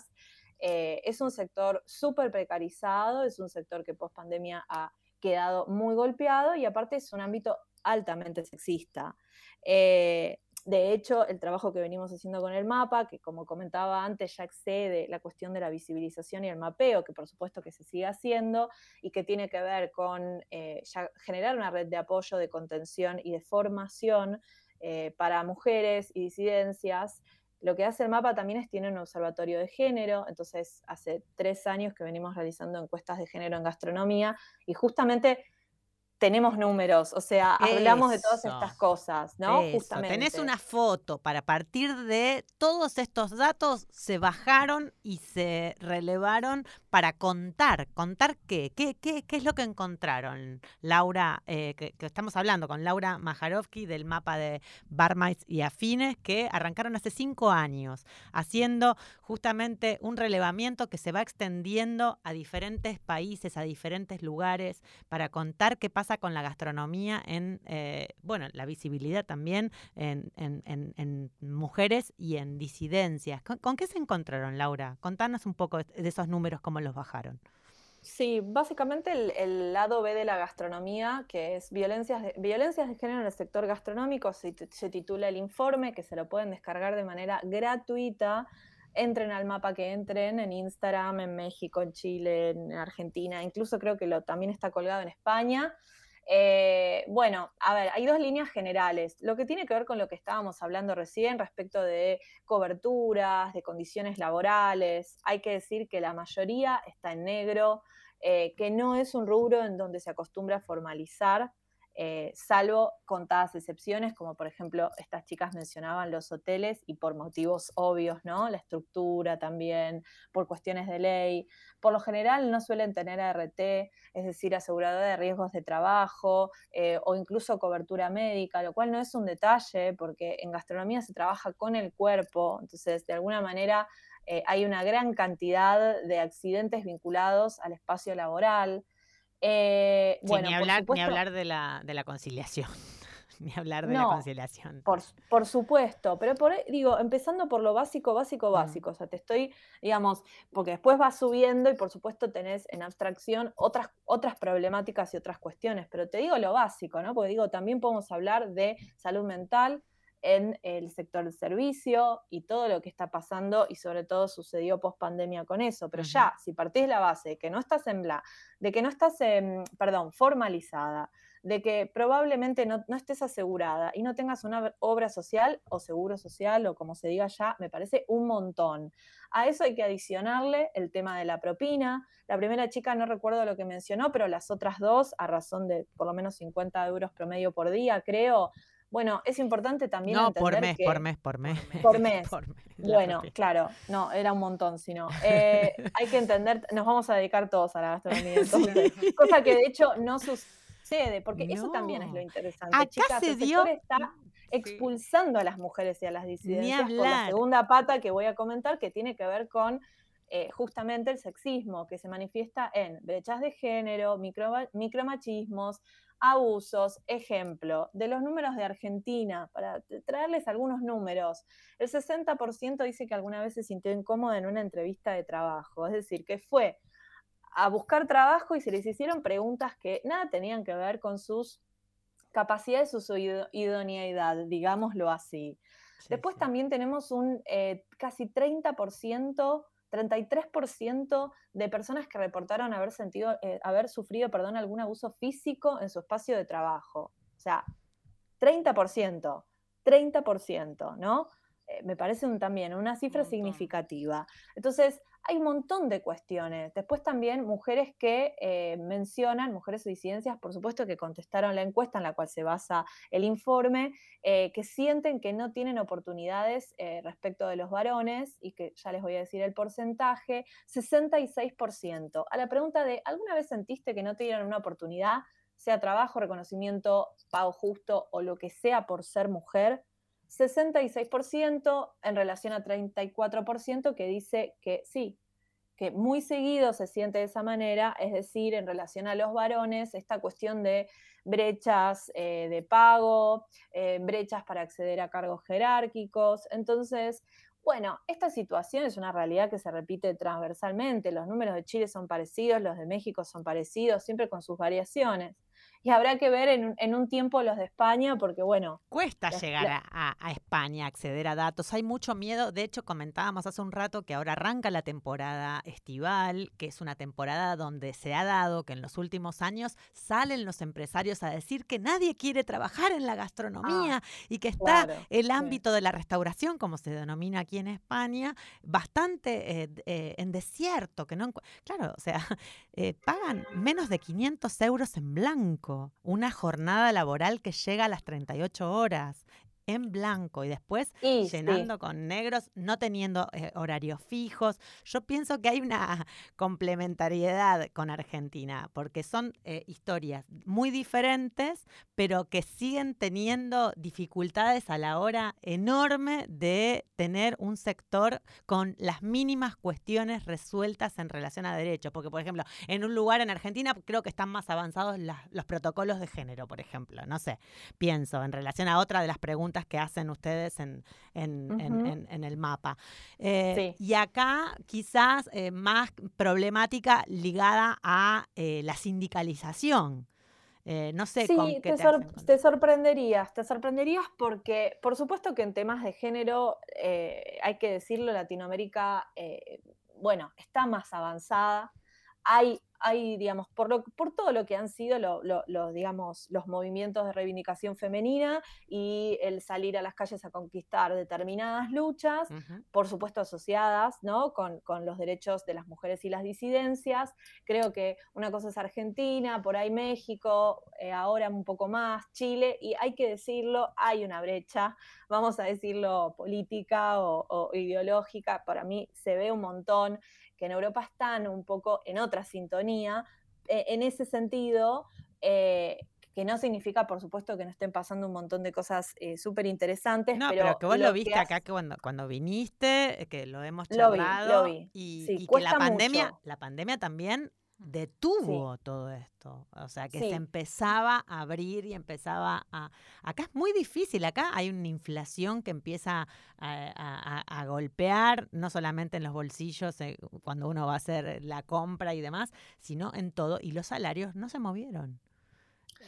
Eh, es un sector súper precarizado, es un sector que post pandemia ha quedado muy golpeado y aparte es un ámbito altamente sexista. Eh, de hecho, el trabajo que venimos haciendo con el mapa, que como comentaba antes, ya excede la cuestión de la visibilización y el mapeo, que por supuesto que se sigue haciendo y que tiene que ver con eh, generar una red de apoyo, de contención y de formación eh, para mujeres y disidencias. Lo que hace el mapa también es tiene un observatorio de género, entonces hace tres años que venimos realizando encuestas de género en gastronomía y justamente tenemos números, o sea, Eso. hablamos de todas estas cosas, ¿no? Eso. Justamente. Tenés una foto para partir de todos estos datos se bajaron y se relevaron para contar. ¿Contar qué? ¿Qué, qué, qué es lo que encontraron? Laura, eh, que, que, estamos hablando con Laura Majarovsky del mapa de Barmaids y Afines, que arrancaron hace cinco años, haciendo justamente un relevamiento que se va extendiendo a diferentes países, a diferentes lugares, para contar qué con la gastronomía en, eh, bueno, la visibilidad también en, en, en, mujeres y en disidencias. ¿Con, ¿Con, qué se encontraron, Laura? Contanos un poco de esos números, cómo los bajaron. Sí, básicamente el, lado B de la gastronomía, que es violencias de, violencias de género en el sector gastronómico, se, se titula el informe, que se lo pueden descargar de manera gratuita entren al mapa que entren en Instagram, en México, en Chile, en Argentina, incluso creo que lo, también está colgado en España. Eh, bueno, a ver, hay dos líneas generales. Lo que tiene que ver con lo que estábamos hablando recién respecto de coberturas, de condiciones laborales. Hay que decir que la mayoría está en negro, eh, que no es un rubro en donde se acostumbra a formalizar eh, salvo contadas excepciones, como por ejemplo estas chicas mencionaban los hoteles y por motivos obvios, ¿no? La estructura también, por cuestiones de ley. Por lo general no suelen tener ART, es decir, aseguradora de riesgos de trabajo eh, o incluso cobertura médica, lo cual no es un detalle porque en gastronomía se trabaja con el cuerpo, entonces de alguna manera eh, hay una gran cantidad de accidentes vinculados al espacio laboral. Eh, Sí, bueno, ni hablar, ni hablar de la, de la conciliación. ni hablar de la conciliación. Por, por supuesto, pero por, digo, empezando por lo básico, Mm. básico, básico. O sea, te estoy, digamos, porque después vas subiendo y por supuesto tenés en abstracción otras, otras problemáticas y otras cuestiones, pero te digo lo básico, ¿no? Porque digo, también podemos hablar de salud mental en el sector del servicio y todo lo que está pasando y sobre todo sucedió post pandemia con eso. Pero ya, si partís de la base de que no estás en bla, de que no estás, perdón, formalizada, de que probablemente no, no estés asegurada y no tengas una obra social o seguro social o como se diga ya, me parece un montón. A eso hay que adicionarle el tema de la propina. La primera chica no recuerdo lo que mencionó, pero las otras dos, a razón de por lo menos 50 euros promedio por día, creo. Bueno, es importante también No, entender por mes, que... por mes, por mes. Por mes. Por mes, Bueno, claro, no, era un montón, si no. Eh, hay que entender, nos vamos a dedicar todos a la gastronomía, entonces, cosa que de hecho no sucede, porque eso también es lo interesante. Acá Chicas, se el dio- sector está expulsando a las mujeres y a las disidencias por la segunda pata que voy a comentar, que tiene que ver con eh, justamente el sexismo, que se manifiesta en brechas de género, micro, micromachismos, abusos. Ejemplo, de los números de Argentina, para traerles algunos números, el 60% dice que alguna vez se sintió incómoda en una entrevista de trabajo, es decir, que fue a buscar trabajo y se les hicieron preguntas que nada tenían que ver con sus capacidades o su ido- idoneidad, digámoslo así. Después también tenemos un eh, casi 30%, 33% de personas que reportaron haber, sentido, eh, haber sufrido perdón, algún abuso físico en su espacio de trabajo. O sea, 30%, 30%, ¿no? Eh, me parece un- también una cifra significativa. Entonces, hay un montón de cuestiones. Después también mujeres que eh, mencionan, mujeres o disidencias, por supuesto, que contestaron la encuesta en la cual se basa el informe, eh, que sienten que no tienen oportunidades eh, respecto de los varones y que ya les voy a decir el porcentaje, 66%. A la pregunta de, ¿alguna vez sentiste que no te dieron una oportunidad, sea trabajo, reconocimiento, pago justo o lo que sea por ser mujer? 66% en relación a 34% que dice que sí, que muy seguido se siente de esa manera, es decir, en relación a los varones, esta cuestión de brechas eh, de pago, eh, brechas para acceder a cargos jerárquicos. Entonces, bueno, esta situación es una realidad que se repite transversalmente. Los números de Chile son parecidos, los de México son parecidos, siempre con sus variaciones. Y habrá que ver en, un- en un tiempo los de España, porque bueno. Cuesta llegar la- a, España, acceder a datos. Hay mucho miedo. De hecho, comentábamos hace un rato que ahora arranca la temporada estival, que es una temporada donde se ha dado que en los últimos años salen los empresarios a decir que nadie quiere trabajar en la gastronomía y que está claro, el sí. ámbito de la restauración, como se denomina aquí en España, bastante eh, eh, en desierto. Que no, claro, o sea, eh, pagan menos de 500 euros en blanco, una jornada laboral que llega a las 38 horas en blanco y después Y sí. llenando con negros, no teniendo eh, horarios fijos. Yo pienso que hay una complementariedad con Argentina, porque son eh, historias muy diferentes, pero que siguen teniendo dificultades a la hora enorme de tener un sector con las mínimas cuestiones resueltas en relación a derechos. Porque, por ejemplo, en un lugar en Argentina creo que están más avanzados las- los protocolos de género, por ejemplo. No sé, pienso en relación a otra de las preguntas que hacen ustedes en, en, el mapa. Eh, Sí. Y acá quizás eh, más problemática ligada a eh, la sindicalización. No sé con Sí, qué te, te sor- hacen te sorprenderías, te sorprenderías porque, por supuesto que en temas de género, hay que decirlo, Latinoamérica, bueno, está más avanzada. Hay hay, digamos, por, lo, por todo lo que han sido lo- lo- lo, digamos, los movimientos de reivindicación femenina y el salir a las calles a conquistar determinadas luchas, por supuesto asociadas ¿no? con, con los derechos de las mujeres y las disidencias. Creo que una cosa es Argentina, por ahí México, eh, ahora un poco más Chile, y hay que decirlo, hay una brecha, vamos a decirlo política o, o ideológica, para mí se ve un montón que en Europa están un poco en otra sintonía. Eh, en ese sentido, eh, que no significa, por supuesto, que no estén pasando un montón de cosas súper interesantes. No, pero, pero, que vos lo, viste acá que cuando, cuando viniste, eh, que lo hemos Lo vi, lo charlado. vi. Y, Sí, y que la pandemia, mucho. la pandemia también detuvo todo esto. O sea, que Sí. se empezaba a abrir y empezaba a... Acá es muy difícil, acá hay una inflación que empieza a, a- a- a golpear, no solamente en los bolsillos eh, cuando uno va a hacer la compra y demás, sino en todo. Y los salarios no se movieron.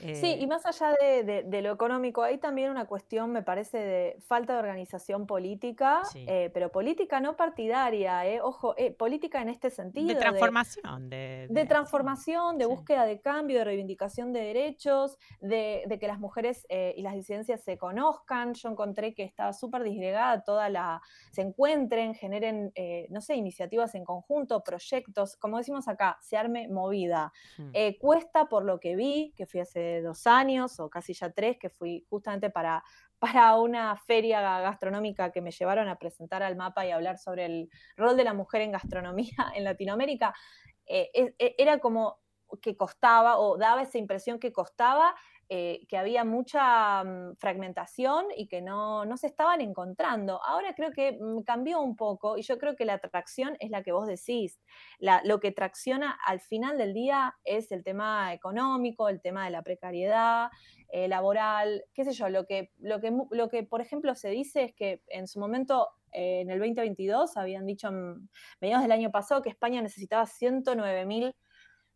Sí, Eh, y más allá de, de- de lo económico, hay también una cuestión, me parece, de falta de organización política, Sí. eh, pero política no partidaria, eh, ojo, eh, política en este sentido. de transformación, de, de transformación, de sí. búsqueda de cambio, de reivindicación de derechos, de, que las mujeres eh, y las disidencias se conozcan. Yo encontré que estaba súper disgregada toda la, se encuentren, generen, eh, no sé, iniciativas en conjunto, proyectos, como decimos acá, se arme movida. Mm. Eh, cuesta por lo que vi, que fui hace dos años o casi ya tres, que fui justamente para, para una feria gastronómica que me llevaron a presentar al mapa y hablar sobre el rol de la mujer en gastronomía en Latinoamérica. Eh, es- e- era como que costaba o daba esa impresión que costaba, eh, que había mucha mm, fragmentación y que no, no se estaban encontrando. Ahora creo que mm, cambió un poco y yo creo que la atracción es la que vos decís. La- lo que tracciona al final del día es el tema económico, el tema de la precariedad eh, laboral, qué sé yo, lo que, lo, que, lo que por ejemplo se dice es que en su momento, eh, en el 2022, habían dicho en mediados del año pasado que España necesitaba 109 mil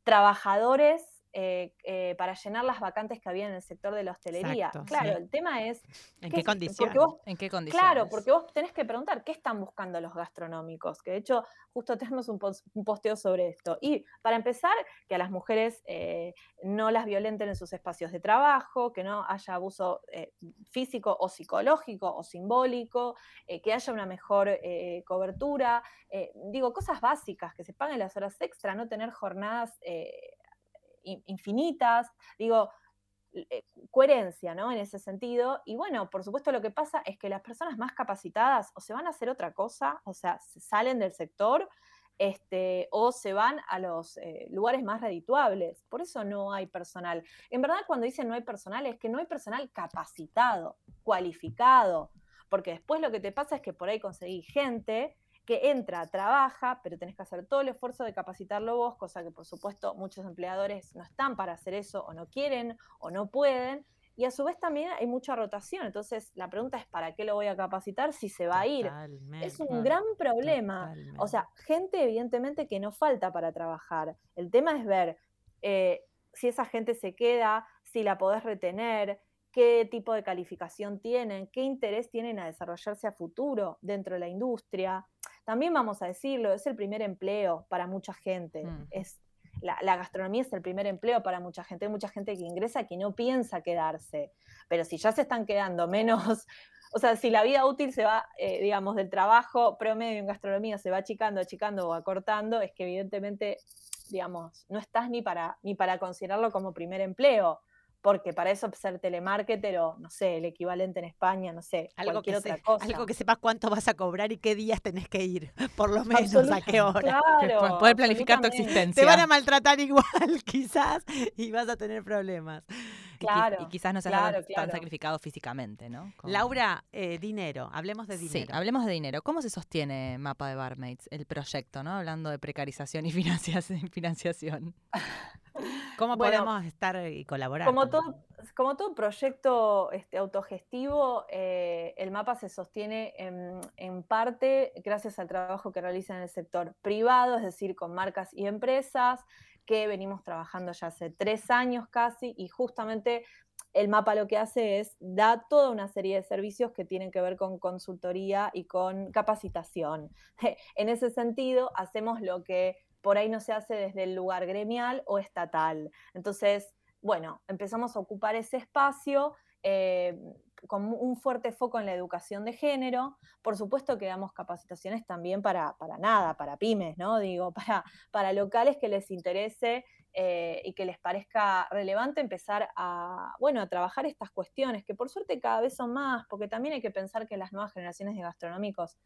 trabajadores eh, eh, para llenar las vacantes que había en el sector de la hostelería. Exacto, claro, sí. el tema es... ¿En ¿qué qué es- condiciones? Vos ¿En qué condiciones? Claro, porque vos tenés que preguntar qué están buscando los gastronómicos, que de hecho justo tenemos un, pos- un posteo sobre esto. Y para empezar, que a las mujeres eh, no las violenten en sus espacios de trabajo, que no haya abuso eh, físico o psicológico o simbólico, eh, que haya una mejor eh, cobertura, eh, digo, cosas básicas, que se paguen las horas extra, no tener jornadas eh, infinitas, digo, eh, coherencia, ¿no? En ese sentido. Y bueno, por supuesto lo que pasa es que las personas más capacitadas o se van a hacer otra cosa, o sea, se salen del sector, este, o se van a los eh, lugares más redituables. Por eso no hay personal. En verdad, cuando dicen no hay personal, es que no hay personal capacitado, cualificado, porque después lo que te pasa es que por ahí conseguís gente que entra, trabaja, pero tenés que hacer todo el esfuerzo de capacitarlo vos, cosa que por supuesto muchos empleadores no están para hacer eso o no quieren o no pueden. Y a su vez también hay mucha rotación. Entonces la pregunta es, ¿para qué lo voy a capacitar si se va a ir? Es un gran problema. O sea, gente evidentemente que no falta para trabajar. El tema es ver eh, si esa gente se queda, si la podés retener, qué tipo de calificación tienen, qué interés tienen a desarrollarse a futuro dentro de la industria. También vamos a decirlo, es el primer empleo para mucha gente. Mm. Es, la, la gastronomía es el primer empleo para mucha gente. Hay mucha gente que ingresa que no piensa quedarse. Pero si ya se están quedando menos, o sea, si la vida útil se va, eh, digamos, del trabajo promedio en gastronomía se va achicando, achicando o acortando, es que evidentemente, digamos, no estás ni para, ni para considerarlo como primer empleo. Porque para eso ser telemarketer o, no sé, el equivalente en España, no sé, Algo cualquier que, otra se- cosa. algo que sepas cuánto vas a cobrar y qué días tenés que ir, por lo menos a qué hora. Claro, Poder planificar tu existencia. Te van a maltratar igual, quizás, y vas a tener problemas. Y qui- Claro, Y, quizás no seas claro, tan- tan claro. sacrificado físicamente, ¿no? Como- Laura, eh, dinero, hablemos de Sí, dinero. hablemos de dinero. ¿Cómo se sostiene Mapa de Barmaids, el proyecto, ¿no? Hablando de precarización y financiación. ¿Cómo Bueno, podemos estar y colaborar? Como también? todo, como todo proyecto este, autogestivo, eh, el mapa se sostiene en, en parte gracias al trabajo que realiza en el sector privado, es decir, con marcas y empresas, que venimos trabajando ya hace tres años casi, y justamente el mapa lo que hace es da toda una serie de servicios que tienen que ver con consultoría y con capacitación. En ese sentido, hacemos lo que por ahí no se hace desde el lugar gremial o estatal. Entonces, bueno, empezamos a ocupar ese espacio. Eh, con un fuerte foco en la educación de género. Por supuesto que damos capacitaciones también para, para nada, para pymes, ¿no? Digo, para, para locales que les interese eh, y que les parezca relevante empezar a, bueno, a trabajar estas cuestiones, que por suerte cada vez son más, porque también hay que pensar que las nuevas generaciones de gastronómicos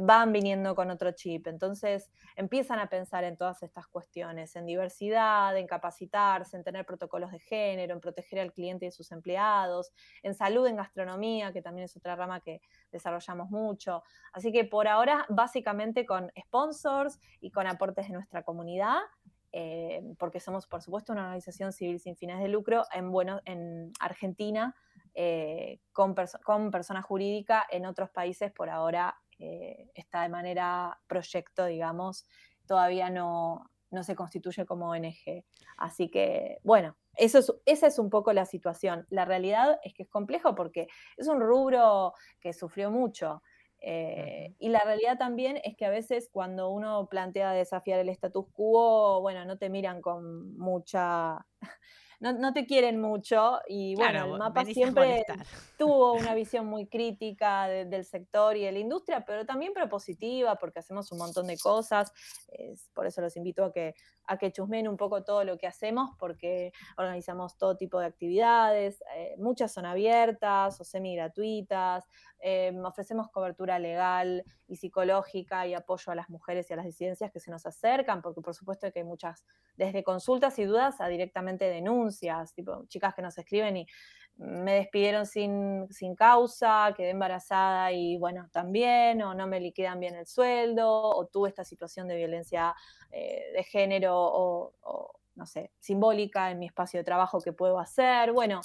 van viniendo con otro chip. Entonces empiezan a pensar en todas estas cuestiones, en diversidad, en capacitarse, en tener protocolos de género, en proteger al cliente y sus empleados, en salud en gastronomía, que también es otra rama que desarrollamos mucho. Así que por ahora, básicamente con sponsors y con aportes de nuestra comunidad. Eh, porque somos, por supuesto, una organización civil sin fines de lucro en, bueno, en Argentina, eh, con, con persona jurídica, en otros países por ahora eh, está de manera proyecto, digamos, todavía no, no se constituye como ONG. Así que, bueno, eso es, esa es un poco la situación. La realidad es que es complejo porque es un rubro que sufrió mucho. Eh, y la realidad también es que a veces cuando uno plantea desafiar el status quo, bueno, no te miran con mucha no, te quieren mucho y bueno, el mapa siempre tuvo una visión muy crítica del sector y de la industria, pero también propositiva porque hacemos un montón de cosas, por eso los invito a que, a que chusmen un poco todo lo que hacemos porque organizamos todo tipo de actividades, eh, muchas son abiertas o semi gratuitas, eh, ofrecemos cobertura legal y psicológica y apoyo a las mujeres y a las disidencias que se nos acercan, porque por supuesto que hay muchas, desde consultas y dudas a directamente denuncias, tipo chicas que nos escriben y me despidieron sin, sin causa, quedé embarazada y bueno, también, o no me liquidan bien el sueldo, o tuve esta situación de violencia eh, de género o, no sé, simbólica en mi espacio de trabajo que puedo hacer. Bueno,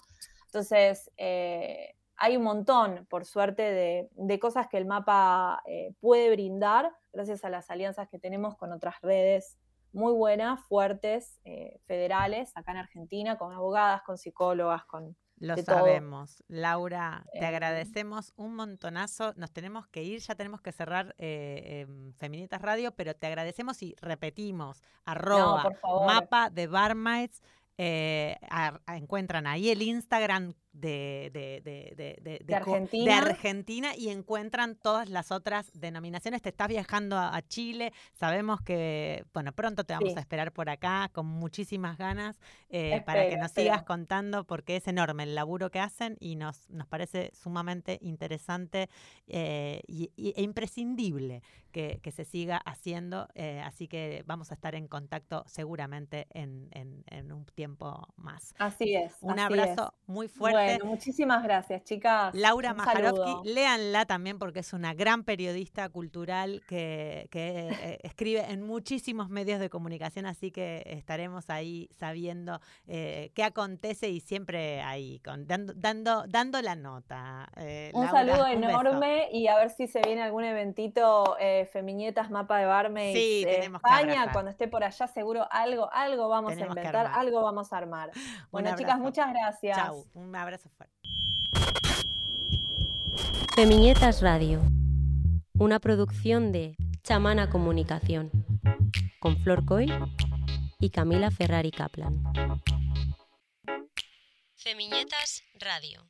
entonces... Eh, hay un montón, por suerte, de, cosas que el mapa eh, puede brindar gracias a las alianzas que tenemos con otras redes muy buenas, fuertes, eh, federales, acá en Argentina, con abogadas, con psicólogas, con... Lo sabemos. Laura, te eh, agradecemos un montonazo. Nos tenemos que ir, ya tenemos que cerrar Feminitas Radio, pero te agradecemos y repetimos, arroba, mapa de Barmaids. encuentran ahí el Instagram de, de, de, de, Argentina. Argentina. y encuentran todas las otras denominaciones. Te estás viajando a, Chile, sabemos que, bueno, pronto te vamos a esperar por acá con muchísimas ganas eh, para que nos sigas contando porque es enorme el laburo que hacen y nos, nos parece sumamente interesante eh, y, e imprescindible que, que, se siga haciendo. Eh, así que vamos a estar en contacto seguramente en, en, un tiempo más. Así es. Un abrazo muy fuerte muchísimas gracias, chicas. Laura Majarovsky, léanla también porque es una gran periodista cultural que, eh, escribe en muchísimos medios de comunicación, así que estaremos ahí sabiendo eh, qué acontece y siempre ahí dando, dando, dando la nota. Eh, un saludo enorme y a ver si se viene algún eventito Femiñetas Mapa de Barme sí, España. Cuando esté por allá, seguro algo, algo vamos a inventar, algo vamos a armar. Bueno, chicas, muchas gracias. Chau, un abrazo. Femiñetas Radio, una producción de Chamana Comunicación, con Flor Coy y Camila Ferrari Kaplan. Femiñetas Radio.